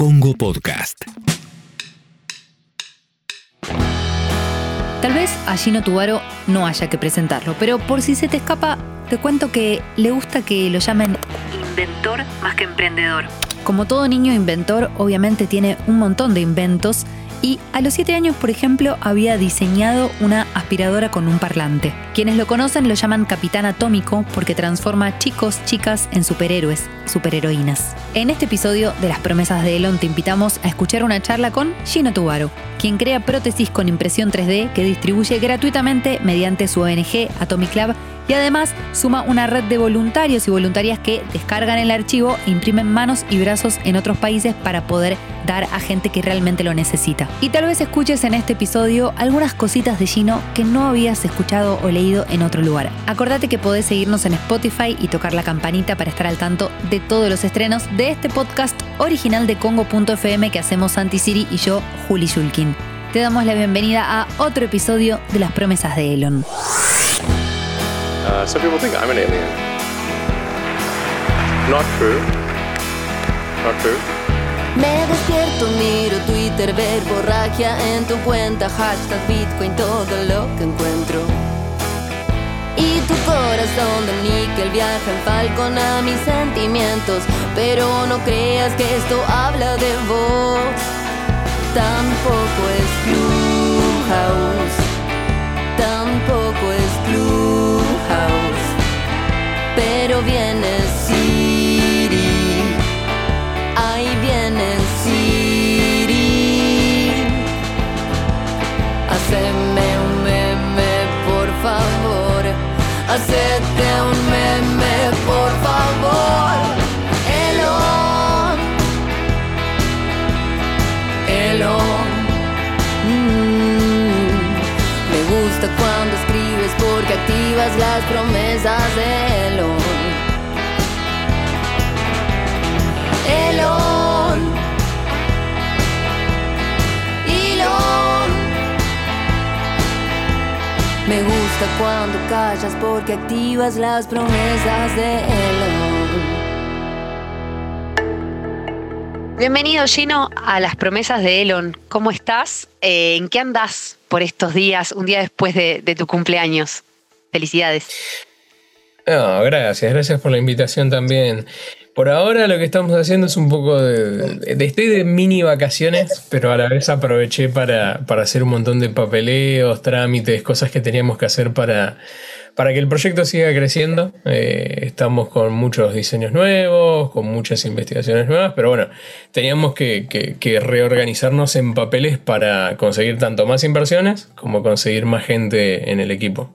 Congo Podcast. Tal vez a Gino Tubaro no haya que presentarlo, pero por si se te escapa, te cuento que le gusta que lo llamen inventor más que emprendedor. Como todo niño inventor, obviamente tiene un montón de inventos y a los 7 años, por ejemplo, había diseñado una aspiradora con un parlante. Quienes lo conocen lo llaman Capitán Atómico porque transforma chicos, chicas en superhéroes, superheroínas. En este episodio de Las promesas de Elon te invitamos a escuchar una charla con Gino Tubaro, quien crea prótesis con impresión 3D que distribuye gratuitamente mediante su ONG Atomic Lab y además suma una red de voluntarios y voluntarias que descargan el archivo e imprimen manos y brazos en otros países para poder dar a gente que realmente lo necesita. Y tal vez escuches en este episodio algunas cositas de Gino que no habías escuchado o leído en otro lugar. Acordate que podés seguirnos en Spotify y tocar la campanita para estar al tanto de todos los estrenos este podcast original de Congo.fm que hacemos Santi Siri y yo, Juli Shulkin. Te damos la bienvenida a otro episodio de Las promesas de Elon. Uh, some people think I'm an alien. Not true. Not true. Me despierto, miro Twitter, ver borragia en tu cuenta, hashtag Bitcoin, todo lo que encuentro. Tu corazón de níquel viaja en falcón a mis sentimientos, pero no creas que esto habla de vos. Tampoco es Clubhouse, tampoco es Clubhouse, pero viene activas las promesas de Elon. Elon. Elon. Me gusta cuando callas porque activas las promesas de Elon. Bienvenido Gino a las promesas de Elon. ¿Cómo estás? Eh, ¿En qué andás por estos días, un día después de, de tu cumpleaños? Felicidades. No, gracias, gracias por la invitación también. Por ahora lo que estamos haciendo es un poco de, estoy de mini vacaciones, pero a la vez aproveché para, para hacer un montón de papeleos, trámites, cosas que teníamos que hacer para, para que el proyecto siga creciendo. Eh, estamos con muchos diseños nuevos, con muchas investigaciones nuevas, pero bueno, teníamos que reorganizarnos en papeles para conseguir tanto más inversiones como conseguir más gente en el equipo.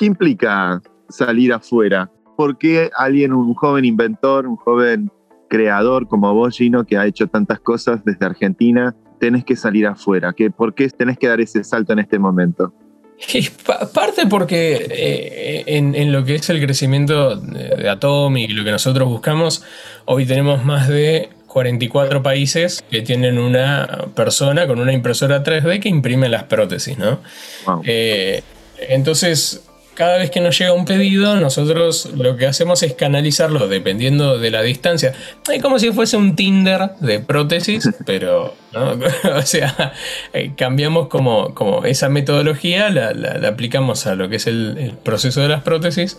¿Qué implica salir afuera? ¿Por qué alguien, un joven inventor, un joven creador como vos, Gino, que ha hecho tantas cosas desde Argentina, tenés que salir afuera? ¿Qué, ¿Por qué tenés que dar ese salto en este momento? Parte porque eh, en, en lo que es el crecimiento de, de Atomic y lo que nosotros buscamos, hoy tenemos más de 44 países que tienen una persona con una impresora 3D que imprime las prótesis, ¿no? Wow. Eh, entonces, cada vez que nos llega un pedido, nosotros lo que hacemos es canalizarlo dependiendo de la distancia. Es como si fuese un Tinder de prótesis, pero, ¿no? o sea, eh, cambiamos como, como esa metodología, la, la- la aplicamos a lo que es el, el proceso de las prótesis.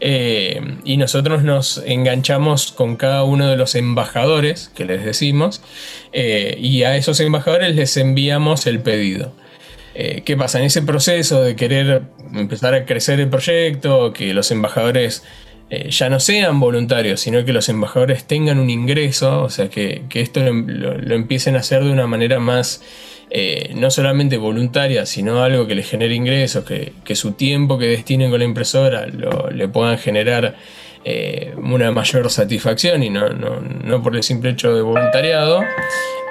eh, y nosotros nos enganchamos con cada uno de los embajadores que les decimos, eh, y a esos embajadores les enviamos el pedido. Eh, ¿Qué pasa? En ese proceso de querer empezar a crecer el proyecto, que los embajadores eh, ya no sean voluntarios, sino que los embajadores tengan un ingreso, o sea, que, que esto lo, empiecen a hacer de una manera más, eh, no solamente voluntaria, sino algo que les genere ingresos, que, que su tiempo que destinen con la impresora lo- le puedan generar una mayor satisfacción y no, no- no por el simple hecho de voluntariado.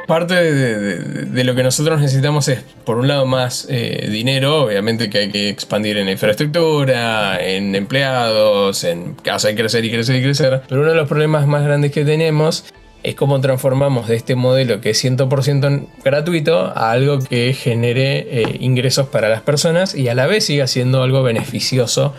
Parte de, de- de lo que nosotros necesitamos es, por un lado, más eh, dinero, obviamente que hay que expandir en infraestructura, en empleados, en casa, hay que crecer y crecer y crecer. Pero uno de los problemas más grandes que tenemos es cómo transformamos de este modelo que es 100% gratuito a algo que genere eh, ingresos para las personas y a la vez siga siendo algo beneficioso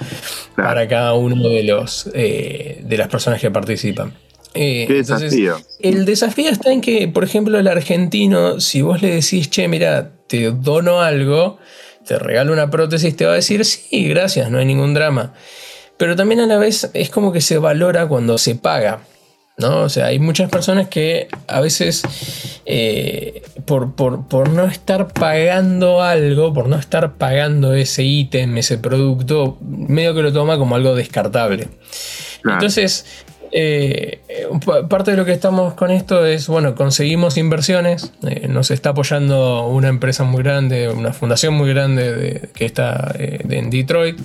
para cada uno de, los, eh, de las personas que participan. Eh, Qué entonces, desafío. el desafío está en que, por ejemplo, el argentino, si vos le decís, che, mira, te dono algo, te regalo una prótesis, te va a decir, sí, gracias, no hay ningún drama. Pero también a la vez es como que se valora cuando se paga. ¿no? O sea, hay muchas personas que a veces eh, por, por- por no estar pagando algo, por no estar pagando ese ítem, ese producto, medio que lo toma como algo descartable. Entonces, eh, pa- parte de lo que estamos con esto es, bueno, conseguimos inversiones, eh, nos está apoyando una empresa muy grande, una fundación muy grande de- que está eh, en Detroit.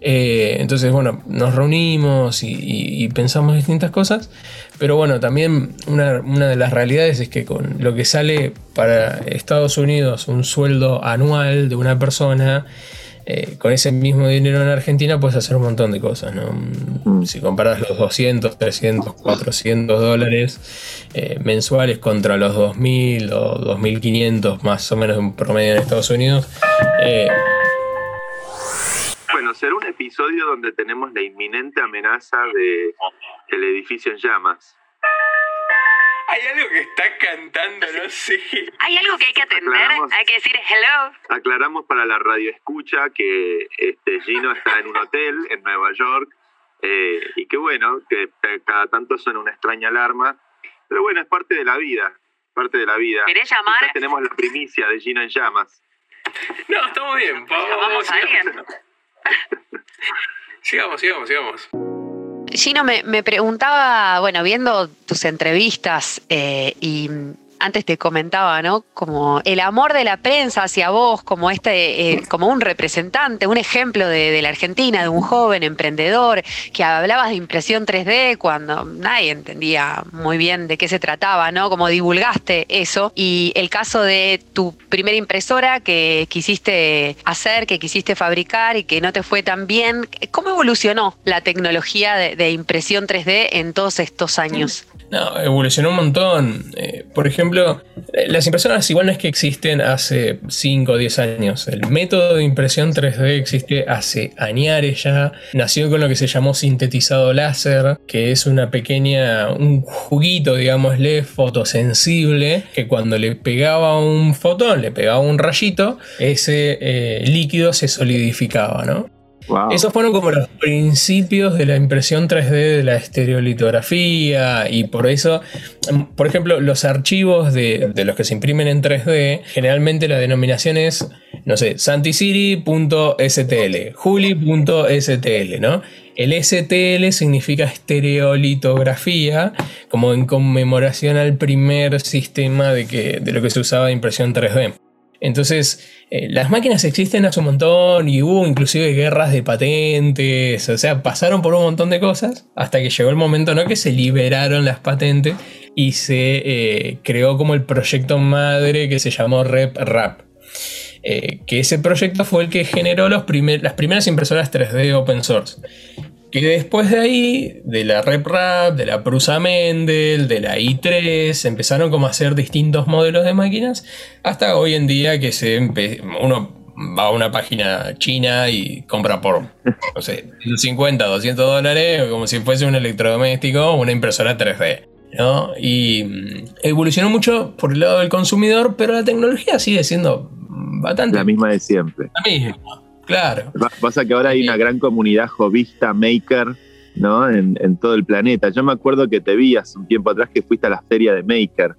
Eh, entonces, bueno, nos reunimos y, y- y pensamos distintas cosas, pero bueno, también una, una de las realidades es que con lo que sale para Estados Unidos un sueldo anual de una persona, eh, con ese mismo dinero en Argentina puedes hacer un montón de cosas, ¿no? Mm. Si comparas los 200, 300, 400 dólares eh, mensuales contra los 2.000 o 2.500 más o menos en promedio en Estados Unidos, eh, Bueno, será un episodio donde tenemos la inminente amenaza de el edificio en llamas. Hay algo que está cantando, no sé. Hay algo que hay que atender, Aclaramos. hay que decir hello. Aclaramos para la radio escucha que este, Gino está en un hotel en Nueva York eh, y que bueno, que cada tanto suena una extraña alarma, pero bueno, es parte de la vida, parte de la vida. ¿Querés llamar? Quizás tenemos la primicia de Gino en llamas. No, estamos bien. ¿Llamamos a alguien? Sigamos, sigamos, sigamos. Gino, me, me preguntaba, bueno, viendo tus entrevistas eh, y antes te comentaba, ¿no? Como el amor de la prensa hacia vos, como este, eh, como un representante, un ejemplo de, la Argentina, de un joven emprendedor, que hablabas de impresión 3D cuando nadie entendía muy bien de qué se trataba, ¿no? Como divulgaste eso. Y el caso de tu primera impresora que quisiste hacer, que quisiste fabricar y que no te fue tan bien. ¿Cómo evolucionó la tecnología de impresión 3D en todos estos años? No, evolucionó un montón. Eh, por ejemplo, eh, las impresoras igual no es que existen hace 5 o 10 años. El método de impresión 3D existe hace añares ya. Nació con lo que se llamó sintetizado láser, que es una pequeña, un juguito, digámosle, fotosensible, que cuando le pegaba un fotón, le pegaba un rayito, ese eh, líquido se solidificaba, ¿no? Esos fueron como los principios de la impresión 3D de la estereolitografía y por eso, mm, por ejemplo, los archivos de, de los que se imprimen en 3D, generalmente la denominación es, no sé, santisiri.stl, juli.stl, ¿no? El STL significa estereolitografía, como en conmemoración al primer sistema de, que, de lo que se usaba de impresión 3D. Entonces, eh, las máquinas existen hace un montón y hubo inclusive guerras de patentes, o sea, pasaron por un montón de cosas hasta que llegó el momento ¿no? que se liberaron las patentes y se eh, creó como el proyecto madre que se llamó RepRap. Eh, que ese proyecto fue el que generó los primer- las primeras impresoras 3D open source. Que después de ahí, de la RepRap, de la Prusa Mendel, de la i3, empezaron como a hacer distintos modelos de máquinas, hasta hoy en día que se uno va a una página china y compra por, no sé, 150, 200 dólares, como si fuese un electrodoméstico o una impresora 3D. ¿no? Y mm, evolucionó mucho por el lado del consumidor, pero la tecnología sigue siendo bastante La misma de siempre. la misma. Claro. Pa- Pasa que ahora hay una gran comunidad jovista, maker, ¿no? En, en todo el planeta. Yo me acuerdo que te vi hace un tiempo atrás que fuiste a la feria de Maker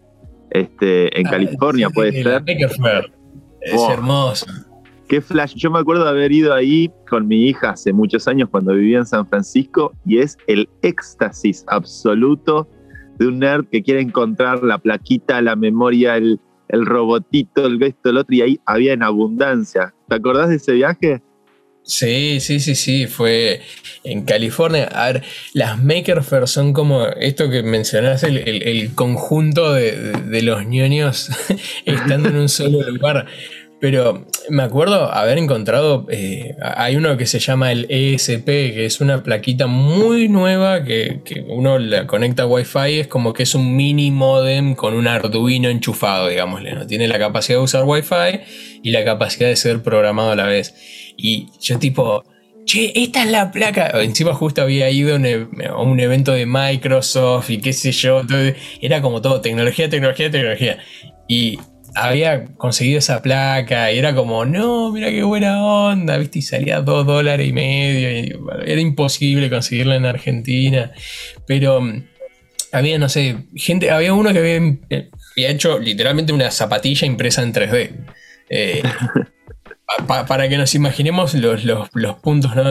este, en Ah, California, sí, puede ser. Maker Faire. Es Wow. hermoso. Qué flash. Yo me acuerdo de haber ido ahí con mi hija hace muchos años cuando vivía en San Francisco y es el éxtasis absoluto de un nerd que quiere encontrar la plaquita, la memoria, el, el robotito, el esto, el otro, y ahí había en abundancia. ¿Te acordás de ese viaje? Sí, sí, sí, sí, fue en California. A ver, las Maker Faire son como esto que mencionás, el conjunto de, de- de los ñoños estando en un solo lugar. Pero me acuerdo haber encontrado, eh, hay uno que se llama el ESP, que es una plaquita muy nueva que, uno la conecta a Wi-Fi, es como que es un mini modem con un Arduino enchufado, digámosle, ¿no? Tiene la capacidad de usar Wi-Fi y la capacidad de ser programado a la vez. Y yo tipo, che, esta es la placa. Encima justo había ido a un, e- evento de Microsoft y qué sé yo. era como todo, tecnología, tecnología, tecnología. Y había conseguido esa placa y era como, no, mira qué buena onda, ¿viste? Y salía dos dólares y medio. y, bueno, era imposible conseguirla en Argentina. Pero mm, había, no sé, gente, había uno que había, eh, había hecho literalmente una zapatilla impresa en 3D. Eh, pa- pa- para que nos imaginemos los, los- los puntos, ¿no?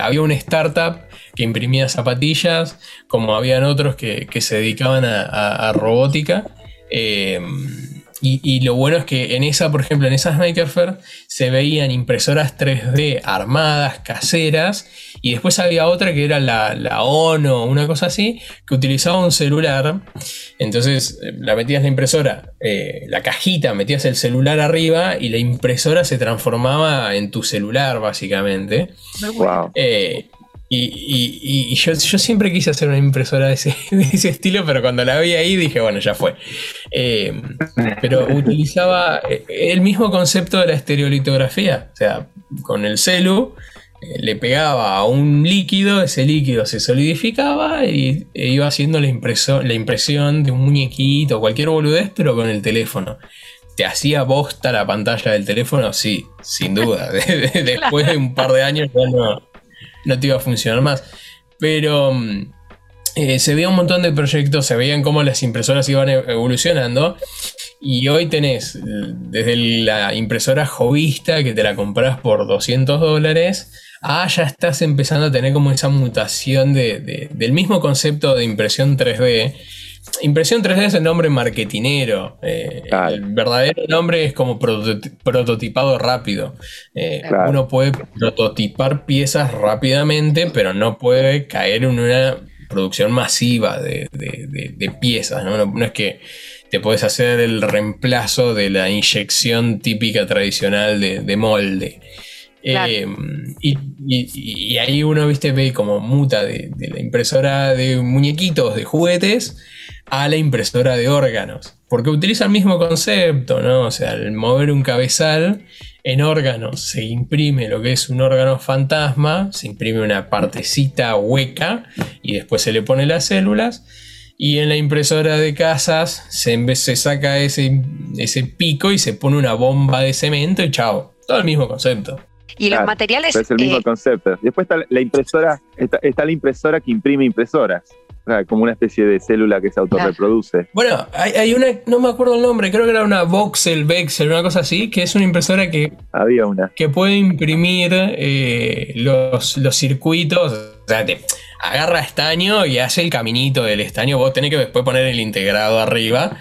Había una startup que imprimía zapatillas, como habían otros que, que se dedicaban a, a- a robótica. eh, y, y lo bueno es que en esa, por ejemplo, en esas Fair se veían impresoras 3D armadas, caseras, y después había otra que era la, la ONO, una cosa así, que utilizaba un celular. Entonces eh, la metías la impresora, eh, la cajita, metías el celular arriba y la impresora se transformaba en tu celular, básicamente. Wow. Eh, y y- y- yo, yo siempre quise hacer una impresora de ese, estilo, pero cuando la vi ahí dije, bueno, ya fue. Eh, pero utilizaba eh, el mismo concepto de la estereolitografía. O sea, con el celu eh, le pegaba a un líquido, ese líquido se solidificaba y e iba haciendo la, impreso- la impresión de un muñequito cualquier boludez, pero con el teléfono. ¿Te hacía bosta la pantalla del teléfono? Sí, sin duda. De- de- Después de un par de años ya no, no te iba a funcionar más. Pero mm, eh, se veía un montón de proyectos, se veían cómo las impresoras iban e- evolucionando. Y hoy tenés eh, desde la impresora jovista que te la compras por 200 dólares, a ya estás empezando a tener como esa mutación de- del mismo concepto de impresión 3D. Impresión 3D es el nombre marketinero. eh, Claro. El verdadero nombre es como prototi- prototipado rápido. Eh, Claro. Uno puede prototipar piezas rápidamente, pero no puede caer en una producción masiva de, de- de- de piezas. ¿no? No- no es que te puedes hacer el reemplazo de la inyección típica tradicional de, de molde. Claro. Eh, y, y- y ahí uno, viste, ve como muta de, de la impresora de muñequitos, de juguetes, a la impresora de órganos. Porque utiliza el mismo concepto, ¿no? O sea, al mover un cabezal, en órganos se imprime lo que es un órgano fantasma, se imprime una partecita hueca y después se le pone las células. Y en la impresora de casas se, en vez- se saca ese, ese pico y se pone una bomba de cemento y chao. Todo el mismo concepto. Y los materiales. Es el mismo eh, concepto. Después está la impresora, está, está la impresora que imprime impresoras. Como una especie de célula que se autorreproduce. Bueno, hay, hay una, no me acuerdo el nombre, creo que era una Voxel, Vexel, una cosa así, que es una impresora que, Había una. que puede imprimir eh, los, los circuitos. O sea, te agarra estaño y hace el caminito del estaño. Vos tenés que después poner el integrado arriba.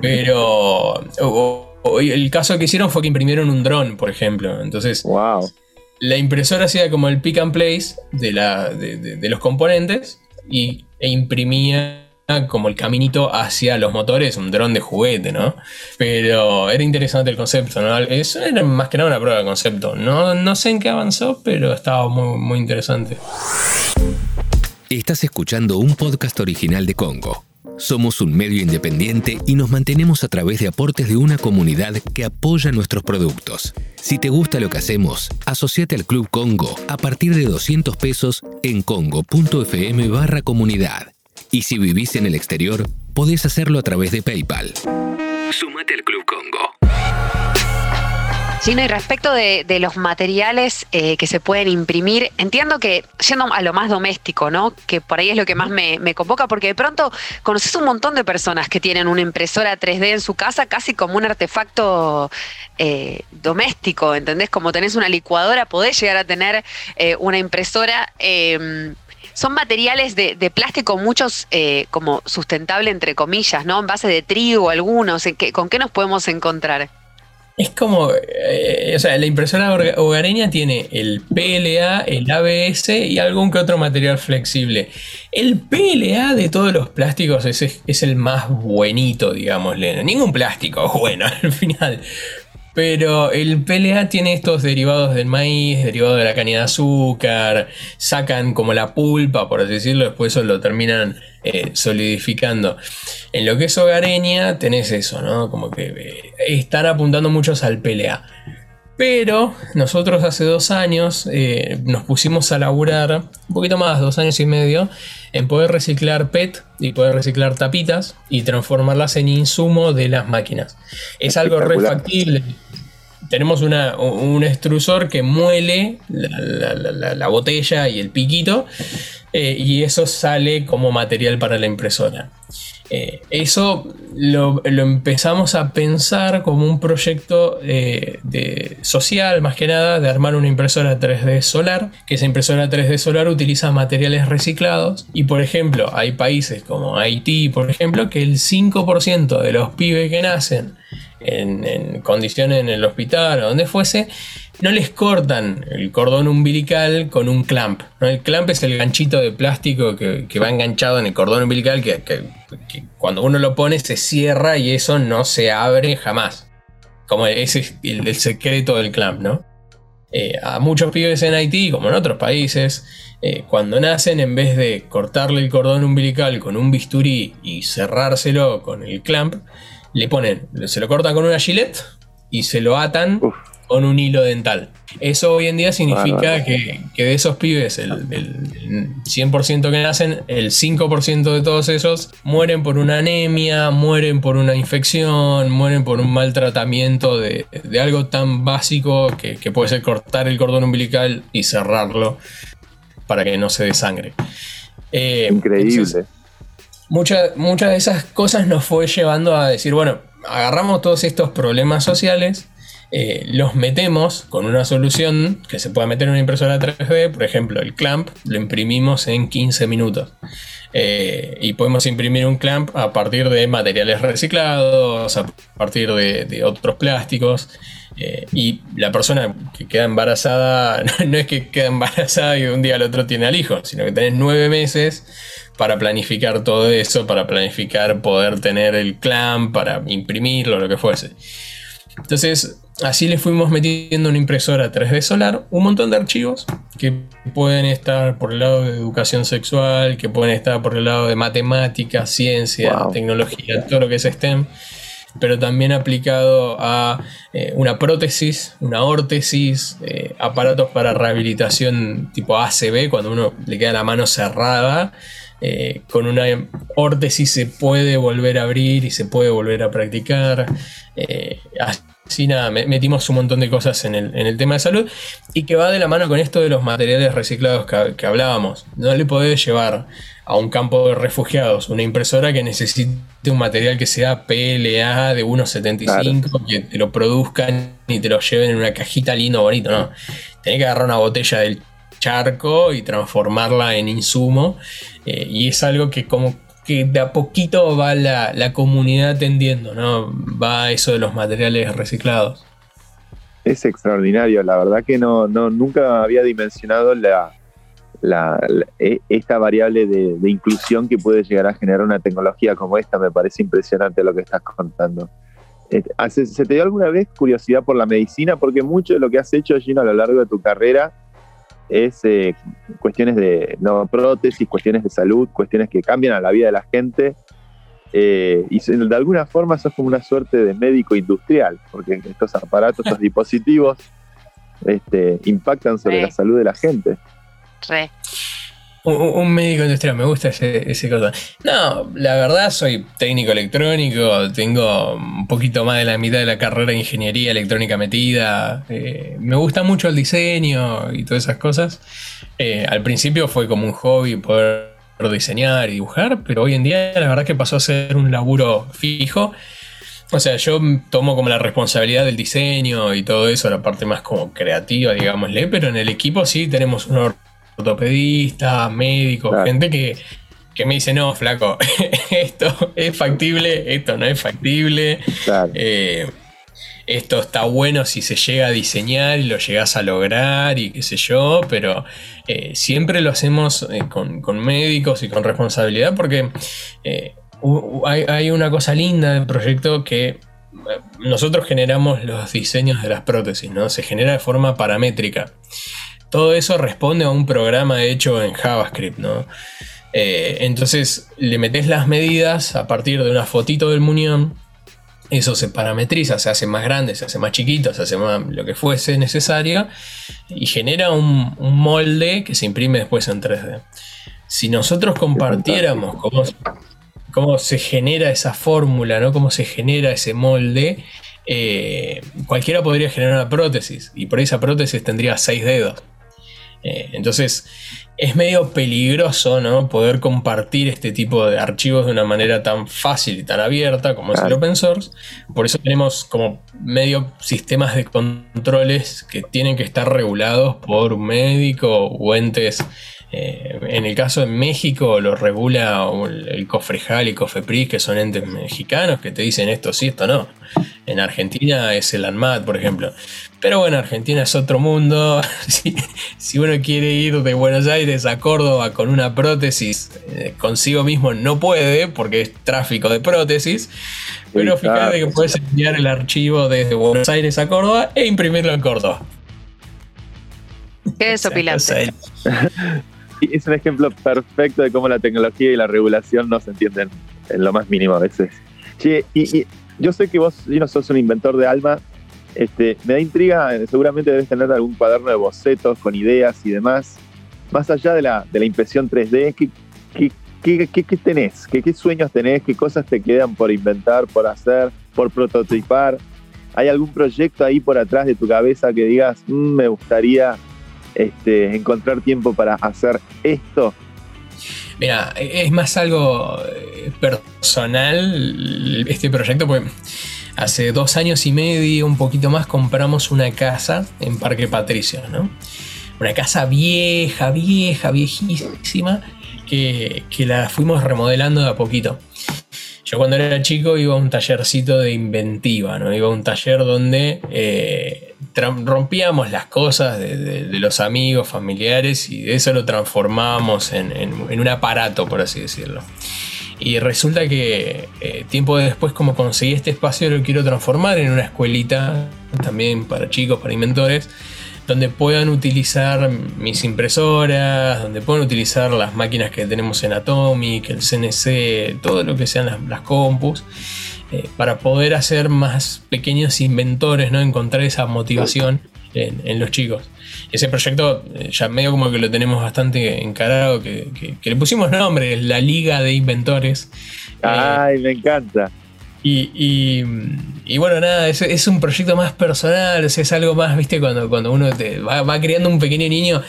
Pero o- o- o el caso que hicieron fue que imprimieron un dron, por ejemplo. Entonces, Wow. la impresora hacía como el pick and place de, la, de, de- de los componentes y, e imprimía como el caminito hacia los motores, un dron de juguete, ¿no? Pero era interesante el concepto, ¿no? Eso era más que nada una prueba de concepto. No, no sé en qué avanzó, pero estaba muy, muy interesante. Estás escuchando un podcast original de Congo. Somos un medio independiente y nos mantenemos a través de aportes de una comunidad que apoya nuestros productos. Si te gusta lo que hacemos, asociate al Club Congo a partir de 200 pesos en congo.fm barra comunidad. Y si vivís en el exterior, podés hacerlo a través de PayPal. Sumate al Club Congo. Gino, y respecto de, los materiales eh, que se pueden imprimir, entiendo que, yendo a lo más doméstico, ¿no? Que por ahí es lo que más me, convoca, porque de pronto conoces un montón de personas que tienen una impresora 3D en su casa, casi como un artefacto eh, doméstico, ¿entendés? Como tenés una licuadora, podés llegar a tener eh, una impresora. eh, son materiales de, plástico, muchos como sustentable, entre comillas, ¿no? En base de trigo, algunos. ¿en qué- ¿Con qué nos podemos encontrar? Es como, eh, o sea, la impresora hogareña tiene el PLA, el ABS y algún que otro material flexible. El PLA de todos los plásticos es, es el más buenito, digámosle. Ningún plástico es bueno al final. Pero el PLA tiene estos derivados del maíz, derivados de la caña de azúcar, sacan como la pulpa, por así decirlo, después eso lo terminan eh, solidificando. En lo que es hogareña tenés eso, ¿no? Como que eh, están apuntando muchos al PLA. Pero nosotros hace dos años eh, nos pusimos a laburar, un poquito más, dos años y medio, en poder reciclar PET y poder reciclar tapitas y transformarlas en insumo de las máquinas. Es algo re Espectacular. factible. Tenemos una- un extrusor que muele la, la- la- la botella y el piquito eh, y eso sale como material para la impresora. Eh, eso lo, lo empezamos a pensar como un proyecto eh, de, social, más que nada, de armar una impresora 3D solar, que esa impresora 3D solar utiliza materiales reciclados. Y por ejemplo, hay países como Haití, por ejemplo, que el 5% de los pibes que nacen en, condiciones en el hospital o donde fuese, no les cortan el cordón umbilical con un clamp. ¿no? El clamp es el ganchito de plástico que, que va enganchado en el cordón umbilical que, que- que cuando uno lo pone se cierra y eso no se abre jamás. Como ese es el, el secreto del clamp, ¿no? Eh, a muchos pibes en Haití, como en otros países, eh, cuando nacen, en vez de cortarle el cordón umbilical con un bisturí y cerrárselo con el clamp, le ponen, se lo cortan con una gilet y se lo atan Uf. con un hilo dental. Eso hoy en día significa que, que de esos pibes, el, del 100% que nacen, el 5% de todos esos mueren por una anemia, mueren por una infección, mueren por un mal tratamiento de, de algo tan básico que, que puede ser cortar el cordón umbilical y cerrarlo para que no se desangre. Eh, Increíble. entonces, Muchas de esas cosas nos fue llevando a decir, bueno, agarramos todos estos problemas sociales, eh, los metemos con una solución que se pueda meter en una impresora 3D, por ejemplo, el clamp, lo imprimimos en 15 minutos. Eh, y podemos imprimir un clamp a partir de materiales reciclados, a partir de otros plásticos. Eh, y la persona que queda embarazada, no es que queda embarazada y de un día al otro tiene al hijo, sino que tenés nueve meses para planificar todo eso, para planificar poder tener el clamp, para imprimirlo, lo que fuese. Entonces, así le fuimos metiendo una impresora 3D solar, un montón de archivos que pueden estar por el lado de educación sexual, que pueden estar por el lado de matemáticas, ciencia, Wow. tecnología, todo lo que es STEM, pero también aplicado a eh, una prótesis, una órtesis, eh, aparatos para rehabilitación tipo ACB, cuando uno le queda la mano cerrada. eh, con una órtesis se puede volver a abrir y se puede volver a practicar. Así nada, me- metimos un montón de cosas en el, en el tema de salud y que va de la mano con esto de los materiales reciclados que, que hablábamos. No le podés llevar a un campo de refugiados una impresora que necesite un material que sea PLA de 1,75, que te lo produzcan y te lo lleven en una cajita lindo, bonito, no. Tenés que agarrar una botella del charco y transformarla en insumo. eh, y es algo que como que de a poquito va la, la comunidad tendiendo, ¿no? Va eso de los materiales reciclados. Es extraordinario, la verdad que no, no nunca había dimensionado la, la- la- e- esta variable de, de inclusión que puede llegar a generar una tecnología como esta. Me parece impresionante lo que estás contando. Eh, ¿hace- ¿Se te dio alguna vez curiosidad por la medicina? Porque mucho de lo que has hecho, Gino, a lo largo de tu carrera es eh, cuestiones de no, prótesis, cuestiones de salud, cuestiones que cambian a la vida de la gente. Eh, y de alguna forma sos como una suerte de médico industrial, porque estos aparatos, estos dispositivos este, impactan sobre Sí. la salud de la gente. Un, médico industrial, me gusta ese, ese cosa. No, la verdad soy técnico electrónico, tengo un poquito más de la mitad de la carrera de ingeniería electrónica metida. eh, me gusta mucho el diseño y todas esas cosas. Eh, al principio fue como un hobby poder diseñar y dibujar, pero hoy en día la verdad que pasó a ser un laburo fijo. O sea, yo tomo como la responsabilidad del diseño y todo eso, la parte más como creativa, digámosle, pero en el equipo sí tenemos un ortopedista, médicos, Claro. gente que, que me dice, no, flaco, esto es factible, esto no es factible, Claro. eh, esto está bueno si se llega a diseñar y lo llegas a lograr y qué sé yo, pero eh, siempre lo hacemos eh, con, con médicos y con responsabilidad porque eh, hay, hay una cosa linda del proyecto que nosotros generamos los diseños de las prótesis, ¿no? Se genera de forma paramétrica. Todo eso responde a un programa hecho en JavaScript, ¿no? Eh, entonces le metes las medidas a partir de una fotito del muñón eso se parametriza, se hace más grande, se hace más chiquito, se hace más lo que fuese necesario y genera un, un molde que se imprime después en 3D. Si nosotros compartiéramos cómo, cómo se genera esa fórmula, ¿no? cómo se genera ese molde, eh, cualquiera podría generar una prótesis y por esa prótesis tendría seis dedos. Eh, entonces es medio peligroso ¿no? poder compartir este tipo de archivos de una manera tan fácil y tan abierta como es el open source. Por eso tenemos como medio sistemas de controles que tienen que estar regulados por un médico o entes eh, en el caso de México lo regula el Cofrejal y Cofepris, que son entes mexicanos que te dicen esto sí, esto no. En Argentina es el ANMAT, por ejemplo. Pero bueno, Argentina es otro mundo. si, uno quiere ir de Buenos Aires a Córdoba con una prótesis eh, consigo mismo, no puede, porque es tráfico de prótesis. Pero fíjate que puedes enviar el archivo desde Buenos Aires a Córdoba e imprimirlo en Córdoba. Qué desopilante. es un ejemplo perfecto de cómo la tecnología y la regulación no se entienden en lo más mínimo a veces. y, yo sé que vos no sos un inventor de alma. Este, me da intriga, seguramente debes tener algún cuaderno de bocetos con ideas y demás. Más allá de la, de la impresión 3D, ¿qué, qué, qué, qué tenés? ¿Qué, ¿Qué sueños tenés? ¿Qué cosas te quedan por inventar, por hacer, por prototipar? ¿Hay algún proyecto ahí por atrás de tu cabeza que digas, mm, me gustaría este, encontrar tiempo para hacer esto? Mira, es más algo eh, personal este proyecto, porque hace dos años y medio, un poquito más, compramos una casa en Parque Patricio, ¿no? Una casa vieja, vieja, viejísima, que, que la fuimos remodelando de a poquito. Yo cuando era chico iba a un tallercito de inventiva, ¿no? Iba a un taller donde eh, rompíamos las cosas de, los amigos, familiares y de eso lo transformábamos en, un aparato, por así decirlo. Y resulta que eh, tiempo después, como conseguí este espacio, lo quiero transformar en una escuelita también para chicos, para inventores donde puedan utilizar mis impresoras, donde puedan utilizar las máquinas que tenemos en Atomic, el CNC, todo lo que sean las, compus, eh, para poder hacer más pequeños inventores, ¿no? encontrar esa motivación en, los chicos. Ese proyecto eh, ya medio como que lo tenemos bastante encarado, que, le pusimos nombre, la Liga de Inventores. Ay, me encanta. Y, bueno, nada, es, es, un proyecto más personal, es algo más, viste, cuando, cuando uno te va, va, creando un pequeño niño,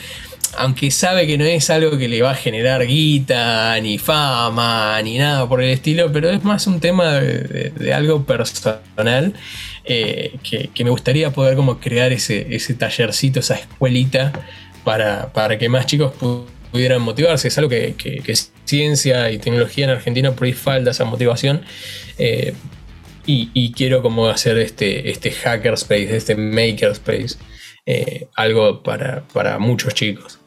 aunque sabe que no es algo que le va a generar guita, ni fama, ni nada por el estilo, pero es más un tema de, algo personal eh, que, me gustaría poder como crear ese, ese tallercito, esa escuelita, para, para que más chicos pudieran motivarse. Es algo que, que ciencia y tecnología en Argentina por ahí falta esa motivación. Eh, y, quiero como hacer este, este hackerspace, este makerspace, eh, algo para, para muchos chicos.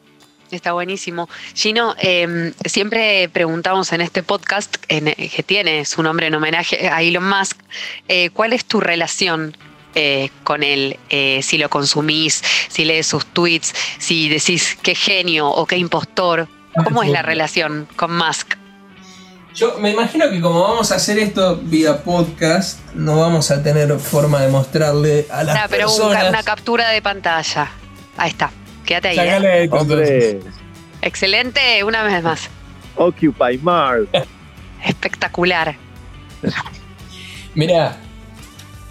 Está buenísimo. Gino, em, siempre preguntamos en este podcast, que tiene su nombre en homenaje a Elon Musk, eh, ¿cuál es tu relación con él? si lo consumís, si lees sus tweets, si decís qué genio o qué impostor. ¿Cómo es la relación con Musk? Yo me imagino que como vamos a hacer esto vía podcast, no vamos a tener forma de mostrarle a las no, pero personas. una captura de pantalla. Ahí está. Quédate ahí. ¿eh? Excelente, una vez más. Occupy Mars. Espectacular. Mira,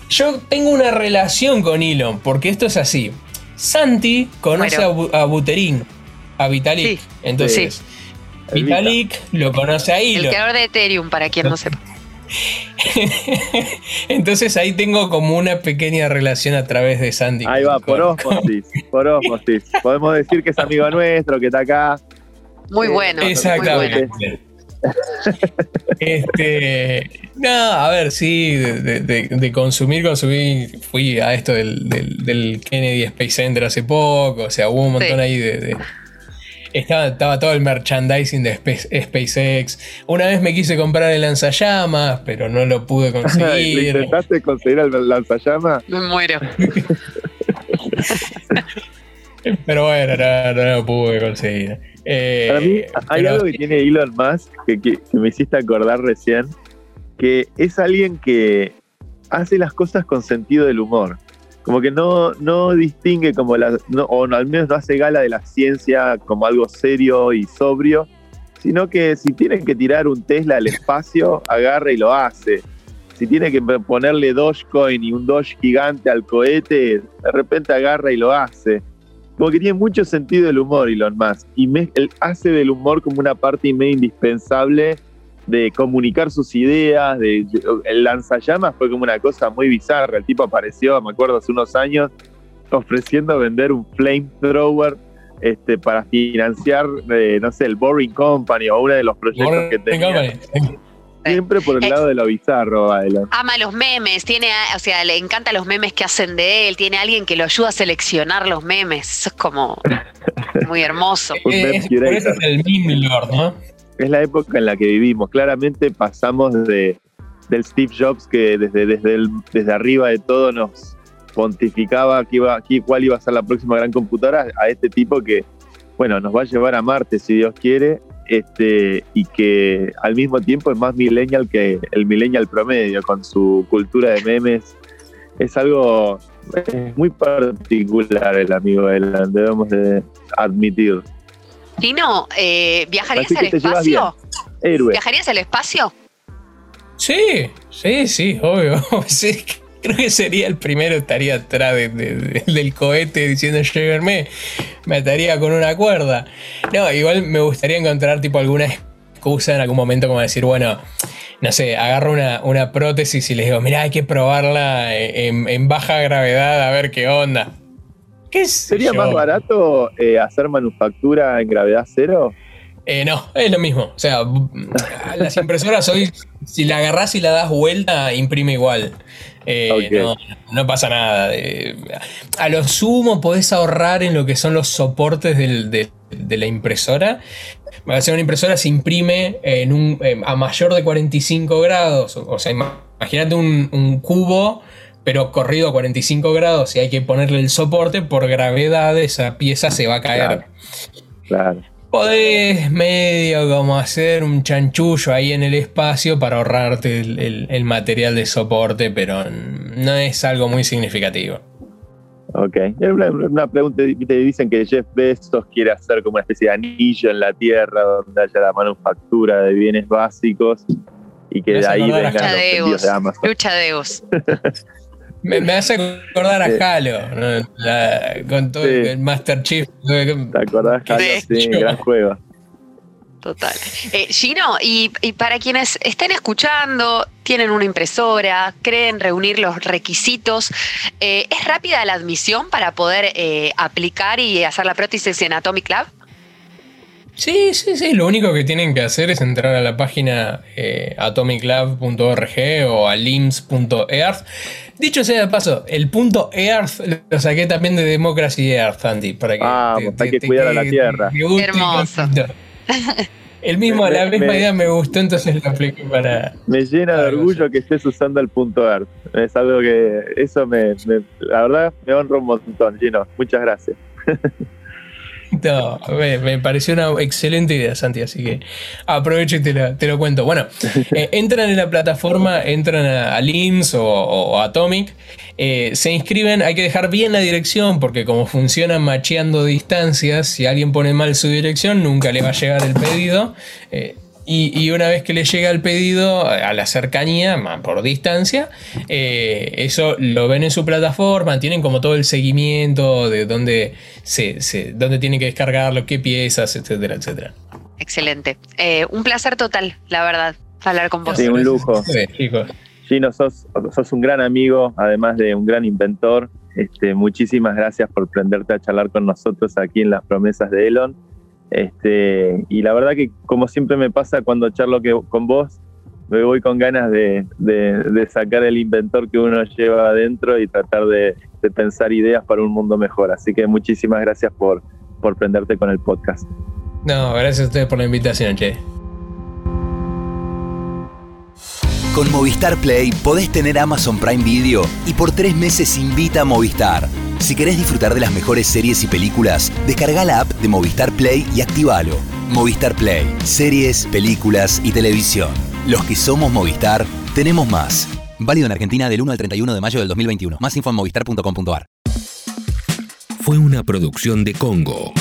yo tengo una relación con Elon, porque esto es así. Santi conoce a, Buterín, a Vitalik. Entonces, Vitalik lo conoce ahí. El creador de Ethereum, para quien no sepa. Entonces ahí tengo como una pequeña relación a través de Sandy. Ahí va, por osmosis, por osmosis. Podemos decir que es amigo nuestro, que está acá. Muy bueno. Exactamente. este, no, a ver, sí, de, consumir, consumir, fui a esto del, del, Kennedy Space Center hace poco, o sea, hubo un montón ahí de, estaba, todo el merchandising de SpaceX. Una vez me quise comprar el lanzallamas, pero no lo pude conseguir. ¿Intentaste conseguir el lanzallamas? Me muero. pero bueno, no, lo pude conseguir. Eh, Para mí hay algo que tiene Elon Musk que, que, me hiciste acordar recién, que es alguien que hace las cosas con sentido del humor. Como que no, no distingue como la, no, o al menos no hace gala de la ciencia como algo serio y sobrio, sino que si tiene que tirar un Tesla al espacio, agarra y lo hace. Si tiene que ponerle Dogecoin y un Doge gigante al cohete, de repente agarra y lo hace. Como que tiene mucho sentido el humor Elon Musk. Y me, él hace del humor como una parte medio indispensable de comunicar sus ideas, de, de- el lanzallamas fue como una cosa muy bizarra. El tipo apareció, me acuerdo, hace unos años, ofreciendo vender un flamethrower este, para financiar, eh, no sé, el Boring Company o uno de los proyectos que tenía. Siempre por el lado de lo bizarro, Elon. Ama los memes, tiene, o sea, le encanta los memes que hacen de él, tiene alguien que lo ayuda a seleccionar los memes. Eso es como muy hermoso. Un Eh, meme es- por eso curator. es el meme lord, ¿no? Es la época en la que vivimos. Claramente pasamos de, del Steve Jobs que desde, desde, el- desde arriba de todo nos pontificaba que iba, que- cuál iba a ser la próxima gran computadora, a este tipo que, bueno, nos va a llevar a Marte si Dios quiere, este, y que al mismo tiempo es más millennial que el millennial promedio, con su cultura de memes. Es algo es muy particular el amigo Elan, debemos de admitir. Tino, eh, ¿viajarías al espacio? Héroe. ¿Viajarías al espacio? Sí, sí, sí, obvio. Sí, creo que sería el primero, estaría atrás de- de- de- del cohete diciendo llévenme, me ataría con una cuerda. No, igual me gustaría encontrar tipo alguna excusa en algún momento como decir, bueno, no sé, agarro una, una prótesis y les digo, mirá, hay que probarla en, en baja gravedad a ver qué onda. ¿Qué sé ¿Sería yo? más barato eh, hacer manufactura en gravedad cero? Eh, no, es lo mismo. O sea, las impresoras hoy, si la agarrás y la das vuelta, imprime igual. Eh, no, no pasa nada. Eh, a lo sumo podés ahorrar en lo que son los soportes del- de, de la impresora. Va a ser una impresora se imprime en un, eh, a mayor de 45 grados. O sea, ima- imagínate un, un cubo, pero corrido a 45 grados y hay que ponerle el soporte. Por gravedad, esa pieza se va a caer. Claro. Claro. Podés medio como hacer un chanchullo ahí en el espacio para ahorrarte el, el- el material de soporte, pero no es algo muy significativo. Ok. Una, una pregunta, te dicen que Jeff Bezos quiere hacer como una especie de anillo en la Tierra donde haya la manufactura de bienes básicos y que de ahí vengan los Lucha de envíos egos. de Amazon. Lucha de egos. Me, me hace acordar a Halo, ¿no? La- con todo Sí. el Master Chief. ¿Te acordás, Halo? Sí. Sí, gran juego. Total. Eh, Gino, y, y para quienes estén escuchando, tienen una impresora, creen reunir los requisitos, eh, ¿es rápida la admisión para poder eh, aplicar y hacer la prótesis en Atomic Lab? Sí, sí, sí. Lo único que tienen que hacer es entrar a la página eh, atomiclab.org o a lims.earth. Dicho sea de paso, el punto Earth lo saqué también de Democracy Earth, Andy, para que Vamos, hay que cuidar a la tierra. te guste el Hermoso. El mismo, Me- la misma me- idea me gustó, entonces lo apliqué para. Me llena de orgullo que estés usando el punto Earth. Es algo que eso me, me- la verdad me honra un montón, Gino. Muchas gracias. No, me, me pareció una excelente idea, Santi, así que aprovecho y te lo, te lo cuento. Bueno, eh, entran en la plataforma, entran a, a LIMS o, o Atomic, eh, se inscriben, hay que dejar bien la dirección porque como funciona macheando distancias, si alguien pone mal su dirección, nunca le va a llegar el pedido. eh, y, y una vez que le llega el pedido a la cercanía, por distancia, eh, eso lo ven en su plataforma, tienen como todo el seguimiento de dónde, se, se- dónde tienen que descargarlo, qué piezas, etcétera, etcétera. Excelente. Eh, un placer total, la verdad, hablar con vos. Sí, un lujo. Sí, chicos. Gino, sos, sos un gran amigo, además de un gran inventor. Este, muchísimas gracias por prenderte a charlar con nosotros aquí en las promesas de Elon. Este, y la verdad que como siempre me pasa cuando charlo con vos, me voy con ganas de, sacar el inventor que uno lleva adentro y tratar de, de pensar ideas para un mundo mejor. Así que muchísimas gracias por, por prenderte con el podcast. No, gracias a ustedes por la invitación, che. Con Movistar Play podés tener Amazon Prime Video y por tres meses invita a Movistar. Si querés disfrutar de las mejores series y películas, descarga la app de Movistar Play y activalo. Movistar Play, series, películas y televisión. Los que somos Movistar, tenemos más. Válido en Argentina del 1 al 31 de mayo del 2021. Más info en movistar.com.ar. Fue una producción de Congo.